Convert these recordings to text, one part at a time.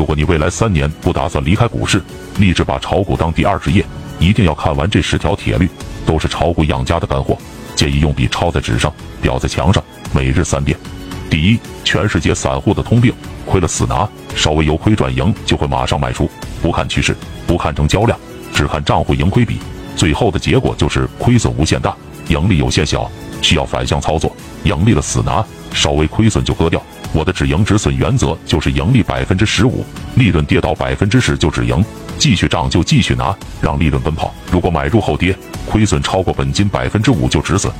如果你未来三年不打算离开股市，立志把炒股当第二职业，一定要看完这十条铁律，都是炒股养家的干货。建议用笔抄在纸上，裱在墙上，每日三遍。第一，全世界散户的通病，亏了死拿，稍微由亏转盈就会马上卖出，不看趋势，不看成交量，只看账户盈亏比，最后的结果就是亏损无限大，盈利有限小，需要反向操作，盈利了死拿，稍微亏损就割掉。我的止盈止损原则就是盈利百分之十五，利润跌到百分之十就止盈，继续涨就继续拿，让利润奔跑。如果买入后跌，亏损超过本金百分之五就止损。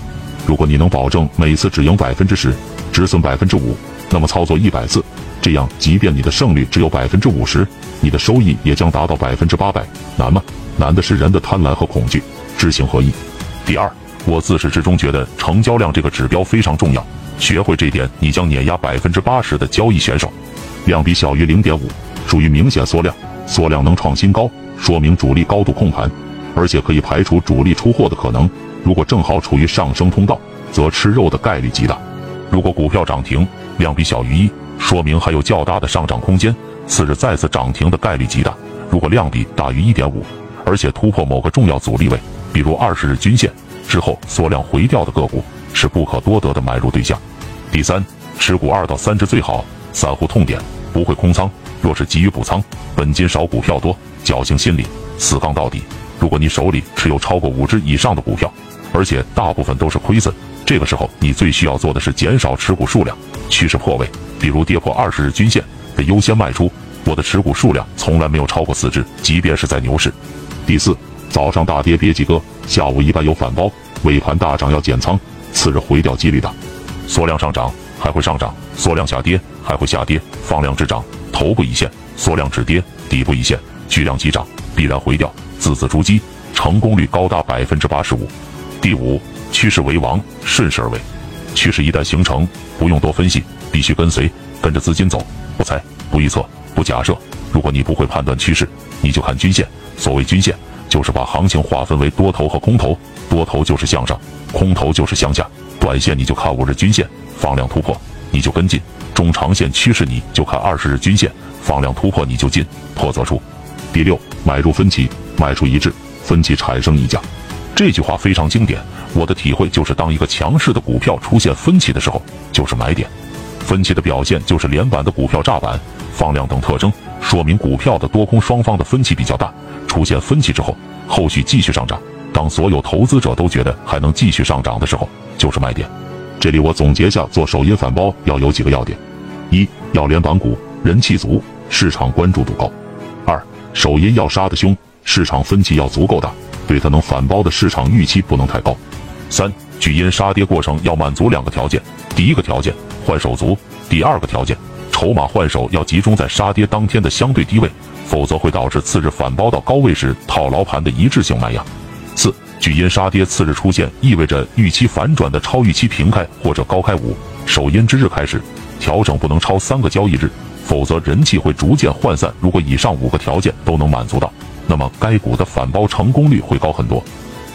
如果你能保证每次止盈百分之十，止损百分之五，那么操作一百次，这样即便你的胜率只有百分之五十，你的收益也将达到百分之八百。难吗？难的是人的贪婪和恐惧，知行合一。第二，我自始至终觉得成交量这个指标非常重要。学会这点，你将碾压百分之八十的交易选手。量比小于零点五，属于明显缩量，缩量能创新高，说明主力高度控盘，而且可以排除主力出货的可能。如果正好处于上升通道，则吃肉的概率极大。如果股票涨停量比小于一，说明还有较大的上涨空间，次日再次涨停的概率极大。如果量比大于一点五，而且突破某个重要阻力位，比如二十日均线之后缩量回调的个股，是不可多得的买入对象。第三，持股二到三只最好。散户痛点不会空仓，若是急于补仓，本金少股票多，侥幸心理，死杠到底。如果你手里持有超过五只以上的股票，而且大部分都是亏损，这个时候你最需要做的是减少持股数量。趋势破位，比如跌破二十日均线，得优先卖出。我的持股数量从来没有超过四只，即便是在牛市。第四，早上大跌别急割，下午一般有反包，尾盘大涨要减仓，次日回调几率大。缩量上涨还会上涨，缩量下跌还会下跌。放量止涨，头部一线；缩量止跌，底部一线。巨量急涨必然回调，字字珠玑，成功率高达百分之八十五。第五，趋势为王，顺势而为。趋势一旦形成，不用多分析，必须跟随，跟着资金走，不猜，不预测，不假设。如果你不会判断趋势，你就看均线。所谓均线，就是把行情划分为多头和空头，多头就是向上，空头就是向下。短线你就看五日均线，放量突破你就跟进；中长线趋势你就看二十日均线，放量突破你就进，破则出。第六，买入分歧，卖出一致，分歧产生溢价。这句话非常经典，我的体会就是，当一个强势的股票出现分歧的时候，就是买点。分歧的表现就是连板的股票炸板、放量等特征，说明股票的多空双方的分歧比较大。出现分歧之后，后续继续上涨。当所有投资者都觉得还能继续上涨的时候，就是卖点。这里我总结下做首阴反包要有几个要点：一要连板股，人气足，市场关注度高；二首阴要杀得凶，市场分歧要足够大，对它能反包的市场预期不能太高；三巨阴杀跌过程要满足两个条件：第一个条件换手足；第二个条件筹码换手要集中在杀跌当天的相对低位，否则会导致次日反包到高位时套牢盘的一致性卖压。四巨阴杀跌，次日出现，意味着预期反转的超预期平开或者高开。五首阴之日开始，调整不能超三个交易日，否则人气会逐渐涣散。如果以上五个条件都能满足到，那么该股的反包成功率会高很多。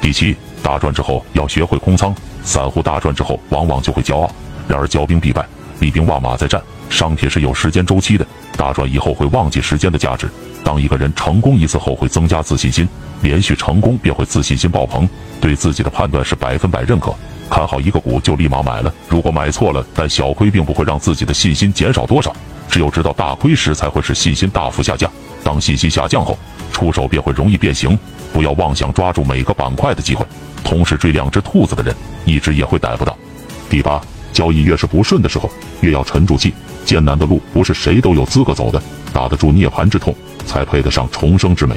第七，大赚之后要学会空仓，散户大赚之后往往就会骄傲，然而骄兵必败，厉兵秣马在战，商铁是有时间周期的，大赚以后会忘记时间的价值。当一个人成功一次后，会增加自信心。连续成功便会自信心爆棚，对自己的判断是百分百认可，看好一个股就立马买了。如果买错了，但小亏并不会让自己的信心减少多少，只有知道大亏时才会使信心大幅下降。当信心下降后，出手便会容易变形。不要妄想抓住每个板块的机会，同时追两只兔子的人，一只也会逮不到。第八，交易越是不顺的时候，越要沉住气。艰难的路不是谁都有资格走的，打得住涅槃之痛，才配得上重生之美。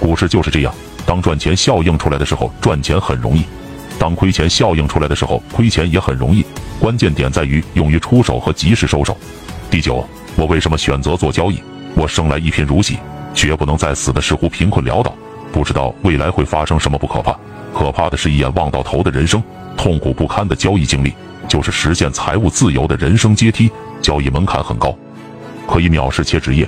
股市就是这样，当赚钱效应出来的时候，赚钱很容易；当亏钱效应出来的时候，亏钱也很容易。关键点在于勇于出手和及时收手。第九，我为什么选择做交易？我生来一贫如洗，绝不能在死的时候贫困潦倒。不知道未来会发生什么不可怕，可怕的是一眼望到头的人生，痛苦不堪的交易经历，就是实现财务自由的人生阶梯。交易门槛很高，可以藐视且职业。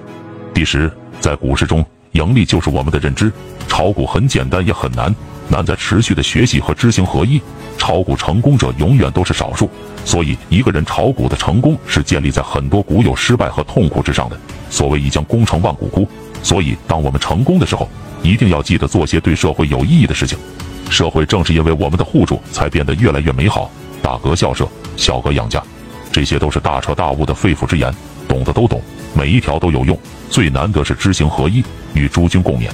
第十，在股市中。盈利就是我们的认知。炒股很简单，也很难，难在持续的学习和知行合一。炒股成功者永远都是少数，所以一个人炒股的成功是建立在很多股友失败和痛苦之上的。所谓一将功成万骨枯，所以当我们成功的时候，一定要记得做些对社会有意义的事情。社会正是因为我们的互助，才变得越来越美好。大哥孝社，小哥养家，这些都是大彻大悟的肺腑之言，懂的都懂，每一条都有用。最难得是知行合一，与诸君共勉。